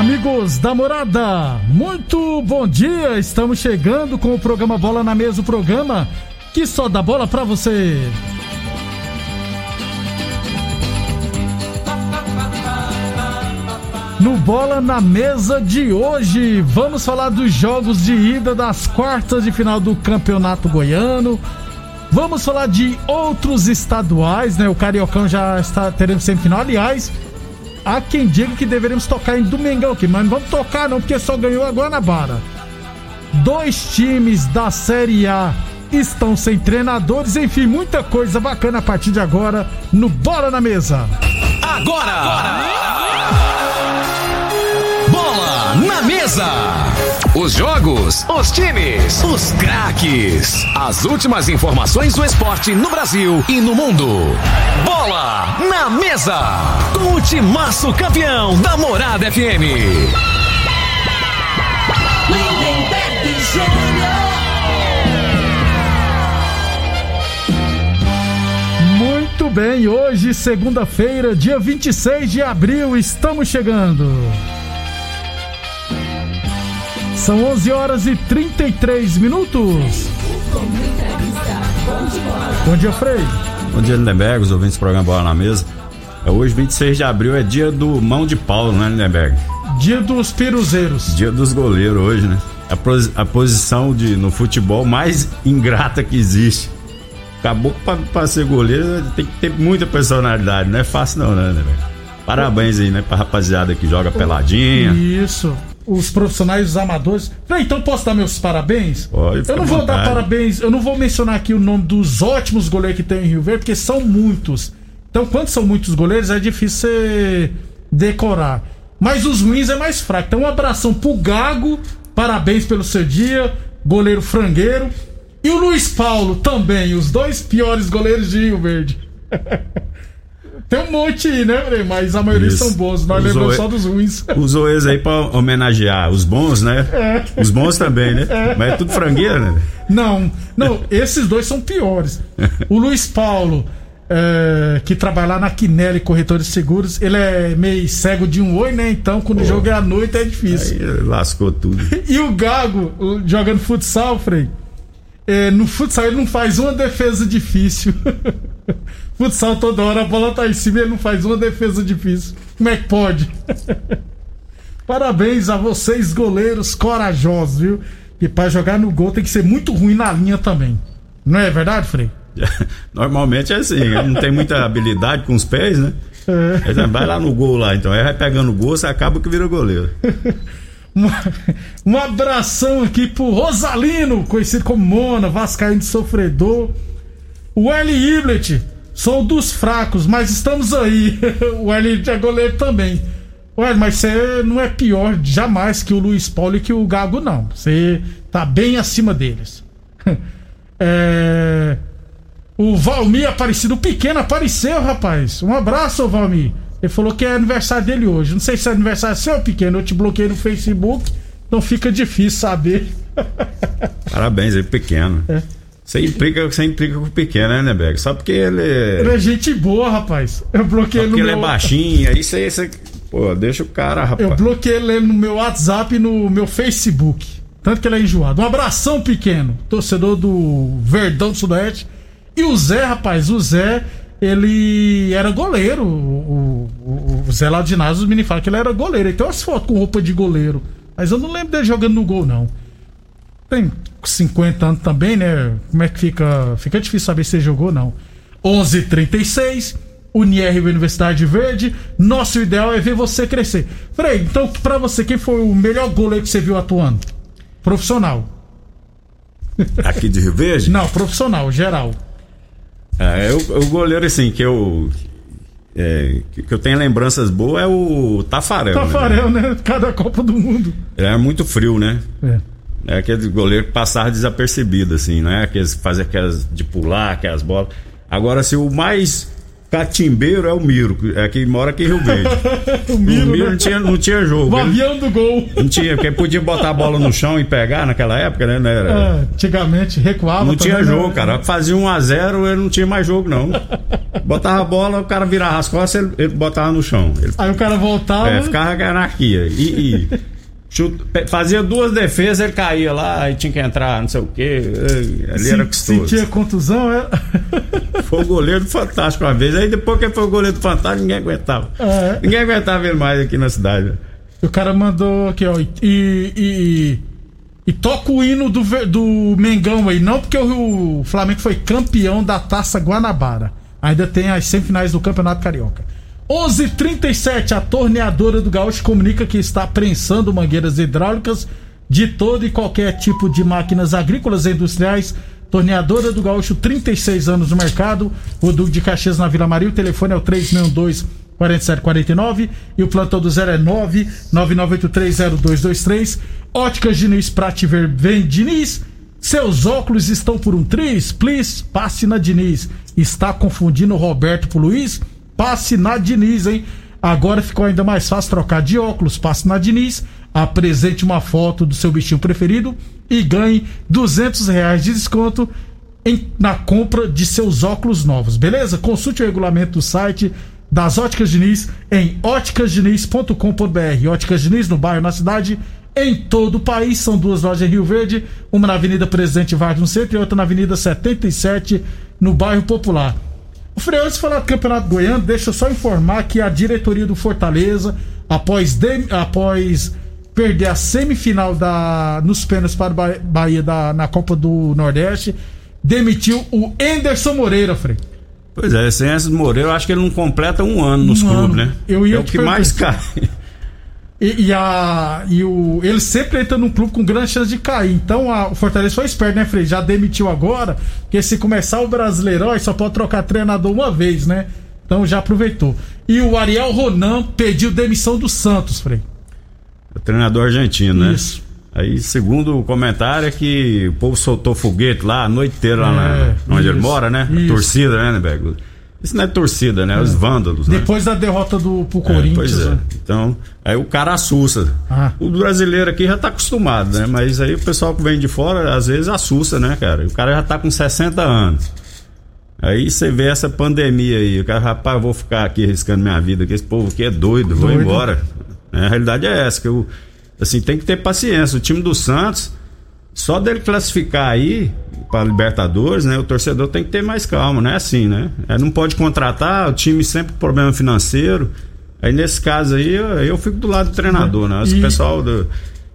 Amigos da morada, muito bom dia! Estamos chegando com o programa Bola na Mesa o programa que só dá bola pra você. No Bola na Mesa de hoje, vamos falar dos jogos de ida das quartas de final do Campeonato Goiano. Vamos falar de outros estaduais, né? O Cariocão já está teremos semifinal. Aliás, há quem diga que deveríamos tocar em Domingão aqui, mas não vamos tocar não, porque só ganhou a Guanabara. Dois times da Série A estão sem treinadores, enfim, muita coisa bacana a partir de agora no Bola na Mesa. Agora! agora! Bola na Mesa! Os jogos, os times, os craques. As últimas informações do esporte no Brasil e no mundo. Bola na Mesa! Com o timaço campeão da Morada FM. Muito bem, hoje, segunda-feira, dia 26 de abril, estamos chegando. São 11 horas e 33 minutos. Bom dia, Frei. Bom dia, Lindenberg, os ouvintes do programa Bola na Mesa. É hoje, 26 de abril, é dia do mão de pau, né, Lindenberg? Dia dos piruzeiros. Dia dos goleiros hoje, né? A, pos a posição de, no futebol mais ingrata que existe. Acabou pra ser goleiro, tem que ter muita personalidade, não é fácil não, né, Lindenberg? Parabéns aí, né, pra rapaziada que joga peladinha. Isso os profissionais, os amadores. Falei, então posso dar meus parabéns? Pode, eu não vou vontade. dar parabéns, eu não vou mencionar aqui o nome dos ótimos goleiros que tem em Rio Verde, porque são muitos. Então, quando são muitos goleiros, é difícil você decorar. Mas os ruins é mais fraco. Então, um abração pro Gago, parabéns pelo seu dia, goleiro frangueiro. E o Luiz Paulo também, os dois piores goleiros de Rio Verde. Tem um monte aí, né, Frei? Mas a maioria Isso. são bons. Nós lembramos só dos ruins. Usou eles aí pra homenagear os bons, né? É. Os bons também, né? Mas é tudo frangueira, né? Não, não, esses dois são piores. O Luiz Paulo, é, que trabalha lá na Quinelli Corretores Seguros, ele é meio cego de um oi, né? Então, quando o jogo é à noite, é difícil. Aí lascou tudo. E o Gago, jogando futsal, Frei, é, no futsal ele não faz uma defesa difícil. futsal toda hora a bola tá em cima e ele não faz uma defesa difícil. Como é que pode? Parabéns a vocês, goleiros corajosos, viu? E pra jogar no gol tem que ser muito ruim na linha também. Não é verdade, Frei? Normalmente é assim, ele não tem muita habilidade com os pés, né? É. Ele vai lá no gol lá, então. Aí vai pegando o gol, você acaba que vira goleiro. Um, abração aqui pro Rosalino, conhecido como Mona, Vascaíno de Sofredor. O Eli Iblet, sou dos fracos, mas estamos aí. O Eli é goleiro também. Ué, mas você não é pior jamais que o Luiz Paulo e que o Gago, não. Você tá bem acima deles. É, O Valmir Aparecido, o pequeno apareceu, rapaz. Um abraço, Valmir. Ele falou que é aniversário dele hoje. Não sei se é aniversário seu, pequeno. Eu te bloqueei no Facebook, então fica difícil saber. Parabéns aí, pequeno. É. Você implica, você implica com o pequeno, né, Neberg? Só porque ele. Ele é gente boa, rapaz. Eu bloqueei ele no porque ele meu... é baixinho, aí você. Pô, deixa o cara, rapaz. Eu bloqueei ele no meu WhatsApp e no meu Facebook. Tanto que ele é enjoado. Um abração pequeno, torcedor do Verdão do Sudoeste. E o Zé, rapaz, o Zé, ele era goleiro. O, o- o Zé lá do ginásio, os meninos falam que ele era goleiro. Ele tem umas fotos com roupa de goleiro. Mas eu não lembro dele jogando no gol, não. Tem 50 anos também, né? Como é que fica? Fica difícil saber se jogou, não. 11:36 Unirv Universidade Verde. Nosso ideal é ver você crescer. Frei, então pra você, quem foi o melhor goleiro que você viu atuando? Profissional. Aqui de Rio Verde? Não, profissional, geral. É, o, o goleiro, assim, que eu. É, que, que eu tenho lembranças boas é o Tafarel. Tafarel, né? né? Cada Copa do Mundo. É muito frio, né? É. É aquele goleiro que passava desapercebido, assim, né? Aqueles que fazem aquelas de pular, aquelas bolas. Agora, assim, o mais catimbeiro é o Miro, é que mora aqui em Rio Verde. o Miro, o Miro né? não, tinha, não tinha jogo. O avião do gol. Não tinha, porque podia botar a bola no chão e pegar naquela época, né? Era, É, antigamente recuava. não também, tinha né? jogo, cara. Fazia 1 a 0 ele não tinha mais jogo, não. Botava a bola, o cara virava as costas, ele, ele botava no chão. Ele, Aí o cara voltava. é, ficava anarquia. E, e chuta- fazia duas defesas, ele caía lá e tinha que entrar, não sei o quê. Ali se- era custoso. sentia contusão, era. Foi o goleiro do Fantástico uma vez. Aí depois que ele foi o goleiro do Fantástico, ninguém aguentava. É. Ninguém aguentava ele mais aqui na cidade. O cara mandou aqui, ó. E, e, e, e toca o hino do, do Mengão aí. Não porque o, o Flamengo foi campeão da Taça Guanabara. Ainda tem as semifinais do Campeonato Carioca. 11:37 a torneadora do Gaúcho comunica que está prensando mangueiras hidráulicas de todo e qualquer tipo de máquinas agrícolas e industriais. Torneadora do Gaúcho, 36 anos no mercado. O Duque de Caxias na Vila Maria. O telefone é o 362 4749 e o plantão do zero é 999830223. Óticas Diniz Prate vem Diniz. Seus óculos estão por um tris? Please, passe na Diniz. Está confundindo o Roberto pro Luiz? Passe na Diniz, hein? Agora ficou ainda mais fácil trocar de óculos. Passe na Diniz, apresente uma foto do seu bichinho preferido e ganhe 200 reais de desconto em- na compra de seus óculos novos, beleza? Consulte o regulamento do site das Óticas Diniz em óticasdiniz.com.br. Óticas Diniz no bairro, na cidade, em todo o país. São duas lojas em Rio Verde, uma na Avenida Presidente Vargas no centro e outra na Avenida 77 no bairro Popular. O de falar do Campeonato Goiano, deixa eu só informar que a diretoria do Fortaleza, após, dem- após perder a semifinal da, nos pênaltis para o Ba- Bahia da, na Copa do Nordeste, demitiu o Enderson Moreira, Frei. Pois é, sem esse Moreira, eu acho que ele não completa um ano nos Um clubes, né? Eu ia é o que mais cai. E, e a, e o, ele sempre entra num clube com grande chance de cair. Então a, o Fortaleza foi esperto, né, Frei? Já demitiu agora, porque se começar o Brasileirão, aí só pode trocar treinador uma vez, né? Então já aproveitou. E o Ariel Ronan pediu demissão do Santos, Frei. O treinador argentino, né? Isso. Aí, segundo o comentário, é que o povo soltou foguete lá a noite inteira, lá É, na, onde ele isso, mora, né? isso. Torcida, né, Neberg? Isso não é torcida, né? Os vândalos, né? Depois da derrota do pro É, Corinthians. pois é. né? Então, aí o cara assusta. Ah. O brasileiro aqui já tá acostumado, né? Mas aí o pessoal que vem de fora, às vezes assusta, né, cara? O cara já tá com 60 anos. Aí você vê essa pandemia aí, o cara, rapaz, eu vou ficar aqui arriscando minha vida, que esse povo aqui é doido, vou Doido. embora. É, a realidade é essa, que eu, assim, tem que ter paciência. O time do Santos, só dele classificar aí para Libertadores, né? O torcedor tem que ter mais calma, não é assim, né? É, não pode contratar, o time sempre com problema financeiro. Aí nesse caso aí, eu, eu fico do lado do treinador, né? E- pessoal do.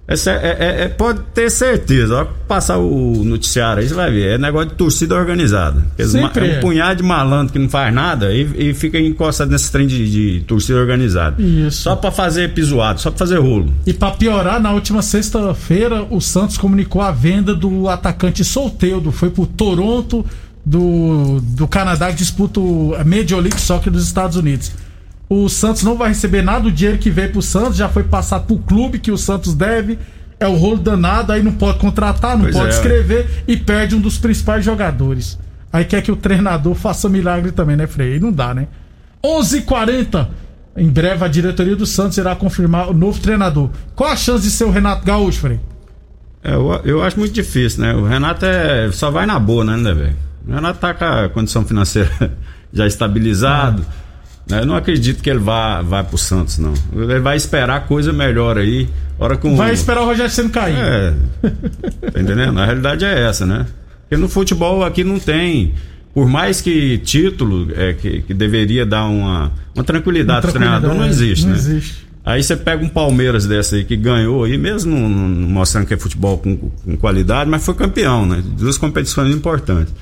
Esse é- é- é- é- pode ter certeza, ó, passar o noticiário aí, você vai ver. É negócio de torcida organizada. Ma- Sempre é um é. punhado de malandro que não faz nada e, e fica encostado nesse trem de, de torcida organizada. Isso. Só pra fazer pisoado, só pra fazer rolo. E pra piorar, na última sexta-feira, o Santos comunicou a venda do atacante Solteudo. Foi pro Toronto do, do Canadá que disputa o Major League Soccer dos Estados Unidos. O Santos não vai receber nada do dinheiro que veio pro Santos, já foi passado pro clube que o Santos deve. É o rolo danado, aí não pode contratar, não Pois pode é. escrever e perde um dos principais jogadores. Aí quer que o treinador faça milagre também, né, Frei? Aí não dá, né? 11:40 Em breve a diretoria do Santos irá confirmar o novo treinador. Qual a chance de ser o Renato Gaúcho, Frei? É, eu, eu acho muito difícil, né? O Renato é, só vai na boa, né, né, velho? O Renato tá com a condição financeira já estabilizado. né? Eu não acredito que ele vá, vá pro Santos, não. Ele vai esperar coisa melhor aí. Hora com Vai esperar o Rogério Senna cair. É. Tá entendendo? A realidade é essa, né? Porque no futebol aqui não tem. Por mais que título é, que, que deveria dar uma, uma tranquilidade pro treinador, não existe, não né? existe. Aí você pega um Palmeiras dessa aí que ganhou aí, mesmo não, não mostrando que é futebol com, com qualidade, mas foi campeão, né? Duas competições importantes.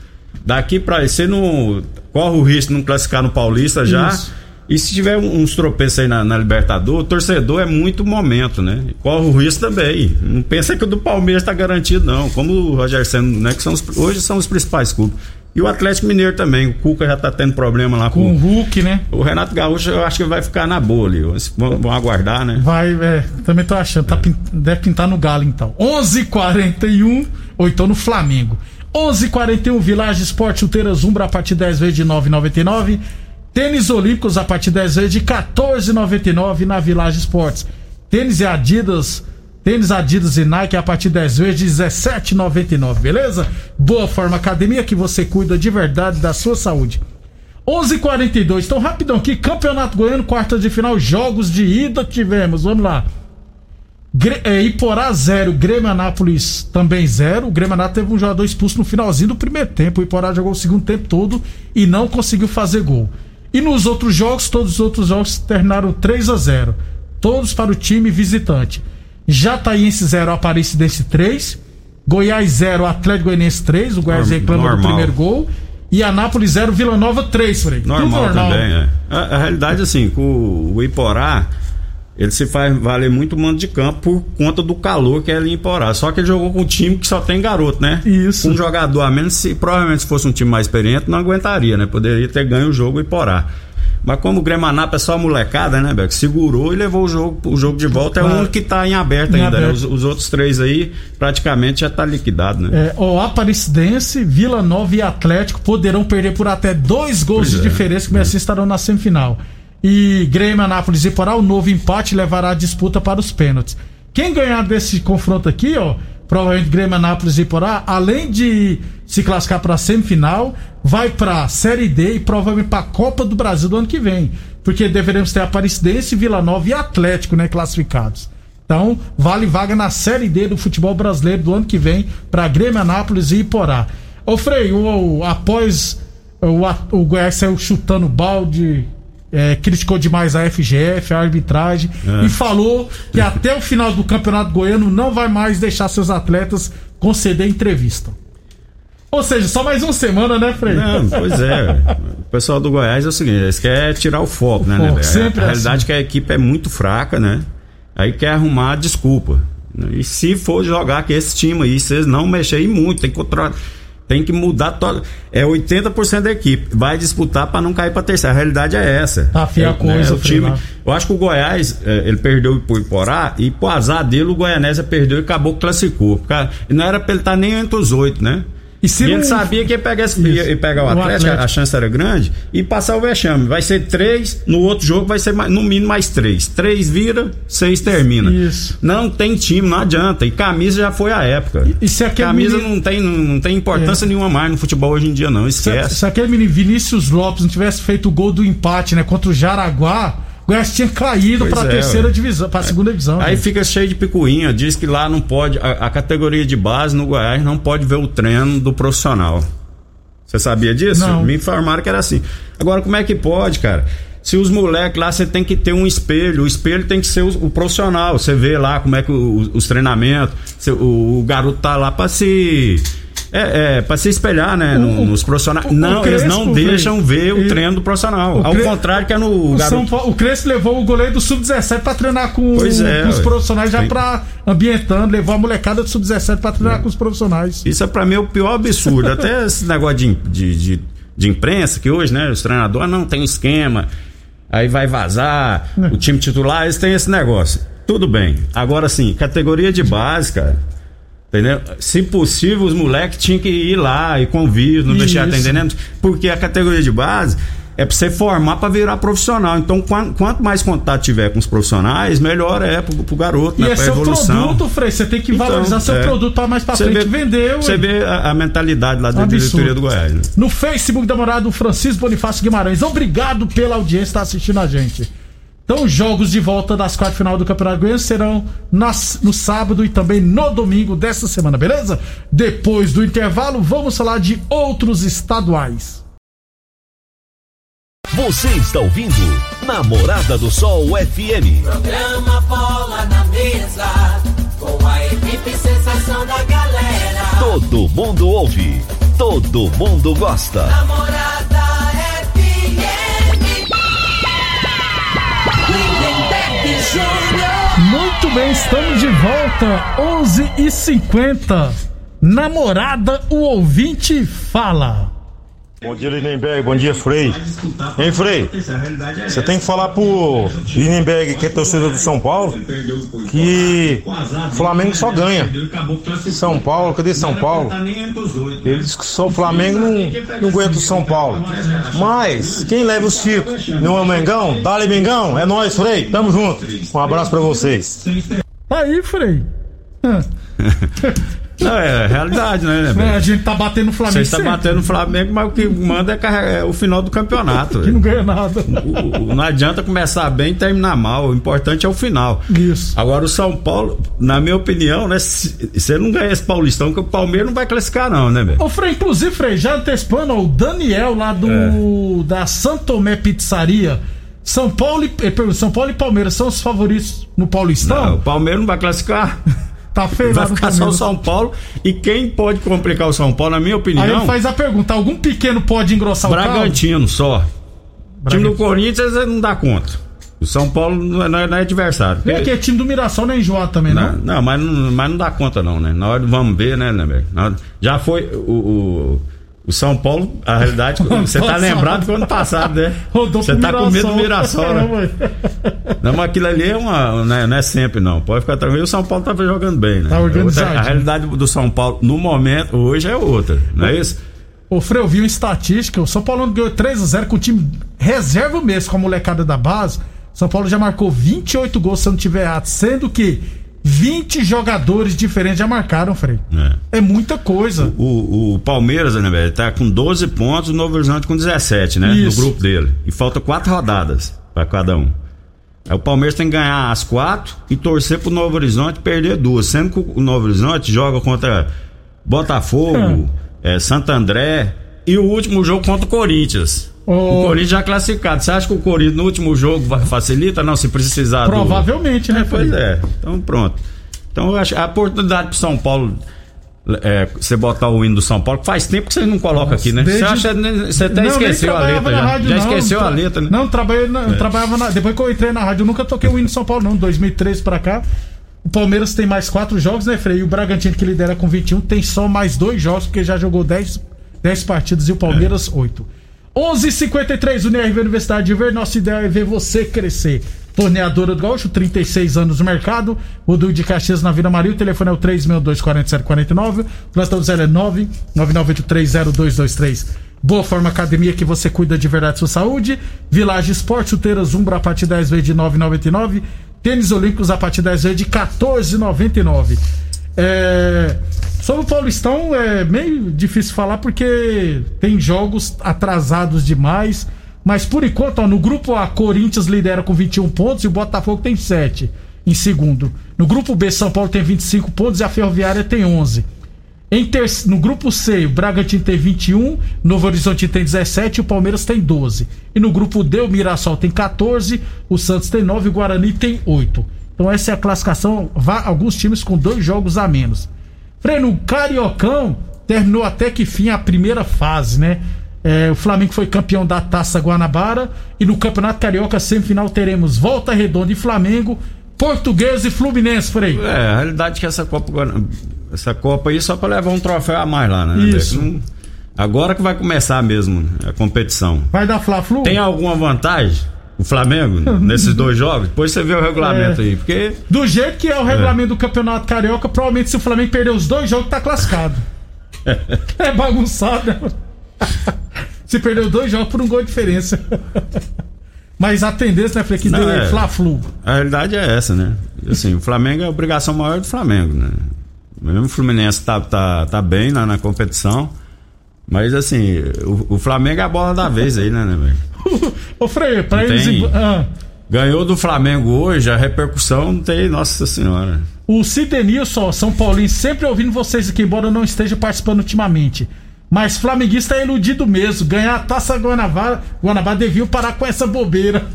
Daqui pra você não corre o risco de não classificar no Paulista já. Isso. E se tiver uns tropeços aí na, na Libertadores, o torcedor é muito momento, né? Corre o risco também. Não pensa que o do Palmeiras está garantido, não. Como o Roger Senna, né? Que são os, hoje são os principais clubes. E o Atlético Mineiro também. O Cuca já tá tendo problema lá com, com o Hulk, né? O Renato Gaúcho, eu acho que vai ficar na boa ali. Vão, vão aguardar, né? Vai, é. Também tô achando. Tá, é. Deve pintar no Galo, então. 11:41 h 41 ou então no Flamengo. 11:41 h 41 Village Esporte Chuteiras Umbra a partir de 10 vezes de 9,99. Tênis Olímpicos a partir de 10 vezes de 14,99 na Village Esportes. Tênis e Adidas Tênis Adidas e Nike a partir de 10 vezes de 17,99, beleza? Boa Forma Academia que você cuida de verdade da sua saúde. 11:42. Então rapidão aqui, Campeonato Goiano, quartas de final, jogos de ida tivemos. Vamos lá. É, Iporá 0, Grêmio Anápolis também 0. O Grêmio Anápolis teve um jogador expulso no finalzinho do primeiro tempo. O Iporá jogou o segundo tempo todo e não conseguiu fazer gol. E nos outros jogos, todos os outros jogos terminaram 3 a 0. Todos para o time visitante. Jataiense 0, Aparecidense 3. Goiás 0, Atlético Goianiense 3. O Goiás reclama do primeiro gol. E Anápolis 0, Vila Nova 3, Frei. Normal, normal. também, é. A, a, realidade, assim, com o Iporá, ele se faz valer muito mando de campo por conta do calor que é ali em Iporá. Só que ele jogou com um time que só tem garoto, né? Isso. Um jogador a menos, se, provavelmente se fosse um time mais experiente, não aguentaria, né? Poderia ter ganho o jogo Iporá. Mas como o Gremanap é só molecada, né, Beck? Segurou e levou o jogo, o jogo de volta. É o único que está em aberto em ainda, né? aberto. Né? Os, os, outros três aí praticamente já tá liquidado, né? É, o Aparecidense, Vila Nova e Atlético poderão perder por até dois gols pois de é, diferença, que é. assim estarão na semifinal. E Grêmio, Anápolis e Porá, o novo empate levará a disputa para os pênaltis. Quem ganhar desse confronto aqui, ó, provavelmente Grêmio, Anápolis e Porá, além de se classificar para a semifinal, vai para a Série D e provavelmente para a Copa do Brasil do ano que vem. Porque deveremos ter Aparecidense, Vila Nova e Atlético, né, classificados. Então, vale vaga na Série D do futebol brasileiro do ano que vem para Grêmio, Anápolis e Iporá. Ô Frei, o, o, após o, o Goiás saiu chutando balde, é, criticou demais a FGF, a arbitragem, é. e falou que até o final do Campeonato Goiano não vai mais deixar seus atletas conceder entrevista. Ou seja, só mais uma semana, né, Frei? Não, pois é. o pessoal do Goiás é o seguinte, eles querem tirar o foco, o né, foco, né? Sempre a, a é realidade assim. é que a equipe é muito fraca, né? Aí quer arrumar desculpa. E se for jogar com esse time aí, vocês não mexerem muito, tem que controlar tem que mudar todo. É 80% da equipe. Vai disputar para não cair para terceira. A realidade é essa. Tá feia a coisa, né, o time. Eu acho que o Goiás, é, ele perdeu pro Iporá e pro azar dele, o Goianésia perdeu e acabou que classificou. Porque não era pra ele estar tá nem entre os oito, né? E, se e a gente sabia que ia pegar, esse, ia, ia pegar o, o Atlético, Atlético, a chance era grande, e passar o vexame. Vai ser três, no outro jogo vai ser mais, no mínimo mais três. Três vira, seis termina. Isso. Não tem time, não adianta. E camisa já foi a época. E, e se aquele camisa menino... não, tem, não, não tem importância é. nenhuma mais no futebol hoje em dia, não. Esquece. Se, se aquele menino Vinícius Lopes não tivesse feito o gol do empate, né, contra o Jaraguá Goiás tinha caído para a é, terceira divisão, para a segunda divisão. Aí gente. fica cheio de picuinha, diz que lá não pode, a, a, categoria de base no Goiás não pode ver o treino do profissional. Você sabia disso? Não. Me informaram que era assim. Agora, como é que pode, cara? Se os moleques lá, você tem que ter um espelho. O espelho tem que ser o, o profissional. Você vê lá como é que o, os treinamentos. o, o garoto tá lá para se é, é para se espelhar, né? O, nos profissionais. O, não, o Crespo, eles não deixam ver o treino do profissional. Ao contrário que é no. O, garoto... Paulo, o Crespo levou o goleiro do Sub-17 para treinar com, é, com, os profissionais, já para ambientando, levou a molecada do Sub-17 para treinar é. com os profissionais. Isso é para mim o pior absurdo. Até esse negócio de, de, de, de imprensa, que hoje, né? Os treinadores não tem esquema, aí vai vazar, é. o time titular, eles têm esse negócio. Tudo bem. Agora sim, categoria de base, cara. Entendeu? Se possível, os moleques tinham que ir lá e convívio, não deixar atendendo, porque a categoria de base é para você formar para virar profissional. Então, quanto mais contato tiver com os profissionais, melhor é pro, pro garoto, e né? é pra seu evolução. produto, Frei. Você tem que então, valorizar seu é. produto para mais para frente vê, vender. Você vê a, a, mentalidade lá da diretoria do Goiás. Né? No Facebook da morada, o Francisco Bonifácio Guimarães. Obrigado pela audiência estar tá assistindo a gente. Então, os jogos de volta das quartas final do Campeonato Goiano serão nas, no sábado e também no domingo desta semana, beleza? Depois do intervalo, vamos falar de outros estaduais. Você está ouvindo Namorada do Sol FM. Programa Bola na Mesa, com a equipe sensação da galera. Todo mundo ouve, todo mundo gosta. Namorada Muito bem, estamos de volta. 11h50. Namorada, o ouvinte fala. Bom dia, Lindenberg. Bom dia, Frei. Hein, Frei? Você tem que falar pro Lindenberg, que é torcedor do São Paulo, que Flamengo só ganha. São Paulo, cadê São Paulo? Ele diz que só o Flamengo não, não aguenta o São Paulo. Mas, quem leva os títulos? Não é o Mengão? Dale, Mengão. É nóis, Frei. Tamo junto. Um abraço pra vocês. Aí, Frei. Não, é realidade, né, né É, a gente tá batendo o Flamengo. Você sempre. batendo o Flamengo, mas o que manda é, é o final do campeonato. Que não ganha nada. O- o- não adianta começar bem e terminar mal. O importante é o final. Isso. Agora o São Paulo, na minha opinião, né? Você não ganha esse Paulistão, que o Palmeiras não vai classificar, não, né, velho? Ô, Frei, inclusive, Frei, já antecipando, o Daniel lá do É. da Santomé Pizzaria. São Paulo, e, eh, São Paulo e Palmeiras são os favoritos no Paulistão? Não, o Palmeiras não vai classificar. Tá feio Vai ficar só o. São Paulo. E quem pode complicar o São Paulo, na minha opinião, Aí ele faz a pergunta: algum pequeno pode engrossar o Bragantino só. O time Bragantino. do Corinthians não dá conta. O São Paulo não é, não é- é adversário. Vem aqui, é time do Mirassol, não é enjoado também, Não, não? não, mas não, mas não dá conta não, né? Na hora vamos ver, né, né, hora- Já foi o, o, o São Paulo, a realidade, você tá lembrado do ano passado, né? Você tá com medo do Mirassol, né? Não, mas aquilo ali é uma. Não é, não é sempre, não. Pode ficar tranquilo. O São Paulo tava jogando bem, né? Tá organizadinho. A realidade do São Paulo, no momento, hoje é outra, não é isso? Ô, Frei, eu vi uma estatística: o São Paulo ganhou 3x0 com o time reserva mesmo, com a molecada da base. São Paulo já marcou 28 gols, se eu não tiver errado, sendo que 20 jogadores diferentes já marcaram, Frei. É. É muita coisa. O, o Palmeiras, né, velho, tá com 12 pontos, o Novo Horizonte com 17, né? Isso. No grupo dele. E falta quatro rodadas pra cada um. Aí o Palmeiras tem que ganhar as quatro e torcer pro Novo Horizonte perder duas. Sendo que o Novo Horizonte joga contra Botafogo, é, Santo André e o último jogo contra o Corinthians. Ô. O Corinthians já classificado. Você acha que o Corinthians no último jogo vai- facilita? Não, se precisar do- Provavelmente, né, Frei? Pois é. Então pronto. Então eu acho a oportunidade pro São Paulo é, você botar o hino do São Paulo, faz tempo que você não coloca aqui, né? desde- Você acha, né, você até Não, esqueceu a letra já. rádio, já não. esqueceu a letra, né? Não, trabalhei na- eu trabalhava na, depois que eu entrei na rádio, eu nunca toquei o hino de São Paulo, não. 2013 pra cá. O Palmeiras tem mais quatro jogos, né, Frei? E o Bragantino, que lidera com 21, tem só mais dois jogos, porque já jogou 10, 10 partidas e o Palmeiras 8. 11:53 UNIRV Universidade de Ver. Nossa ideia é ver você crescer. Torneadora do Gaúcho, 36 anos no mercado. O Duque de Caxias na Vila Maria. O telefone é o 362-4749. O plantão 0 é 999830223. Boa Forma Academia que você cuida de verdade da sua saúde. Village Esporte, chuteiras Umbra a partir 10 vezes de 9,99. Tênis Olímpicos a partir 10 vezes de 14,99. É, sobre o Paulistão é meio difícil falar porque tem jogos atrasados demais. Mas por enquanto, ó, no grupo A, Corinthians lidera com 21 pontos e o Botafogo tem 7 em segundo. No grupo B, São Paulo tem 25 pontos e a Ferroviária tem 11. Em ter... No grupo C, o Bragantino tem 21, Novo Horizonte tem 17 e o Palmeiras tem 12. E no grupo D, o Mirassol tem 14, o Santos tem 9 e o Guarani tem 8. Então essa é a classificação, alguns times com dois jogos a menos. Frei, no Cariocão, terminou até que fim a primeira fase, né? É, o Flamengo foi campeão da Taça Guanabara e no Campeonato Carioca semifinal teremos Volta Redonda e Flamengo, Português e Fluminense, Frei. É, a realidade é que essa Copa, essa Copa aí só pra levar um troféu a mais lá, né? Isso. Não- Agora que vai começar mesmo a competição. Vai dar Fla-Flu? Tem alguma vantagem o Flamengo nesses dois jogos? Depois você vê o regulamento É. aí, porque Do jeito que é o regulamento do Campeonato Carioca, provavelmente se o Flamengo perder os dois jogos, tá classificado. é bagunçado? Se perdeu dois jogos por um gol de diferença. Mas a tendência, né, Frei, que Não, deu é. Fla-Flu. a realidade é essa, né? Assim, o Flamengo é a obrigação maior do Flamengo, né? Mesmo o Fluminense tá, tá, tá bem na, na competição, mas assim, o, o Flamengo é a bola da vez aí, né, né, velho? Ô, Frei, pra Não eles. tem. Ah, Ganhou do Flamengo hoje, a repercussão não tem, nossa senhora. o Cidenilson, São Paulinho, sempre ouvindo vocês aqui, embora eu não esteja participando ultimamente. Mas flamenguista é iludido mesmo. Ganhar a taça Guanabara, Guanabara deviam parar com essa bobeira.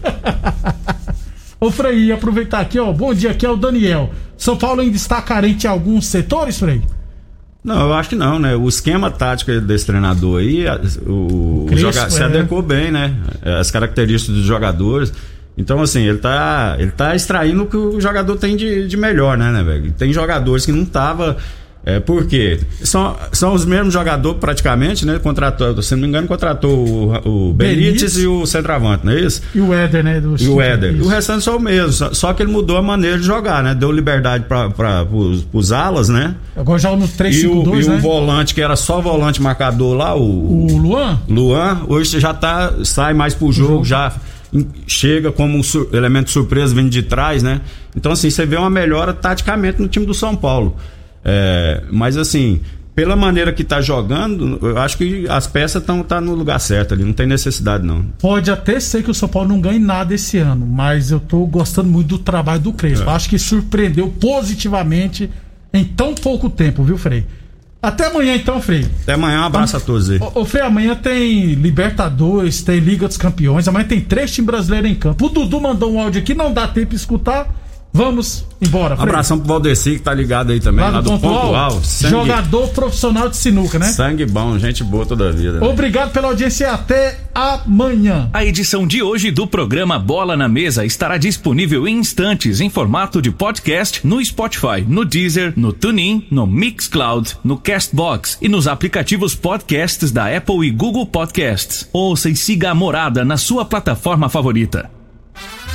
Ô Frei, aproveitar aqui, ó. Bom dia, aqui é o Daniel. São Paulo ainda está carente em alguns setores, Frei? Não, eu acho que não, né? O esquema tático desse treinador aí, o, o Crespo, joga- se é. adequou bem, né? As características dos jogadores. Então, assim, ele tá, ele tá extraindo o que o jogador tem de, de melhor, né, né, velho? Tem jogadores que não tava. É, por quê? São, são os mesmos jogadores praticamente, né? Contratou, se não me engano, contratou o, o Benítez, e o centroavante, não é isso? E o Éder, né? Do e o Éder. E o restante são o mesmo, só, só, que ele mudou a maneira de jogar, né? Deu liberdade para os, alas, né? Agora já no 3 5 2 E né? o volante, que era só volante marcador lá, o... O Luan? Luan, hoje já tá, sai mais pro jogo, jogo. já chega como um elemento surpresa vindo de trás, né? Então, assim, você vê uma melhora taticamente no time do São Paulo. É, mas, assim, pela maneira que tá jogando, eu acho que as peças estão tá no lugar certo ali, não tem necessidade, não. Pode até ser que o São Paulo não ganhe nada esse ano, mas eu tô gostando muito do trabalho do Crespo. É. Acho que surpreendeu positivamente em tão pouco tempo, viu, Frei? Até amanhã então, Frei. Até amanhã, um abraço a todos aí. Ô, ô Frei, amanhã tem Libertadores, tem Liga dos Campeões, amanhã tem três times brasileiros em campo. O Dudu mandou um áudio aqui, não dá tempo de escutar. Vamos embora. Um abração pro Valdeci que tá ligado aí também, lá, lá do, Pontual. Pontual. Jogador profissional de sinuca, né? Sangue bom, gente boa toda a vida. Né? Obrigado pela audiência e até amanhã. A edição de hoje do programa Bola na Mesa estará disponível em instantes em formato de podcast no Spotify, no Deezer, no TuneIn, no Mixcloud, no Castbox e nos aplicativos podcasts da Apple e Google Podcasts. Ouça e siga a morada na sua plataforma favorita.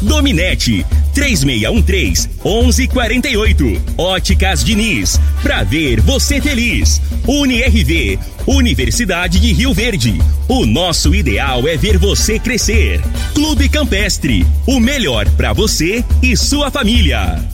Dominete, 3613 1148. Óticas Diniz, pra ver você feliz. UniRV, Universidade de Rio Verde. O nosso ideal é ver você crescer. Clube Campestre, o melhor para você e sua família.